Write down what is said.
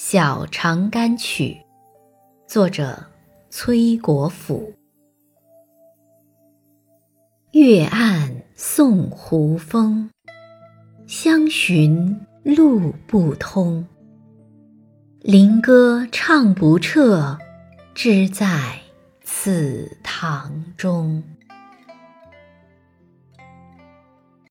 小长干曲，作者崔国辅。月暗送胡风，相寻路不通。灵歌唱不彻，只在此堂中。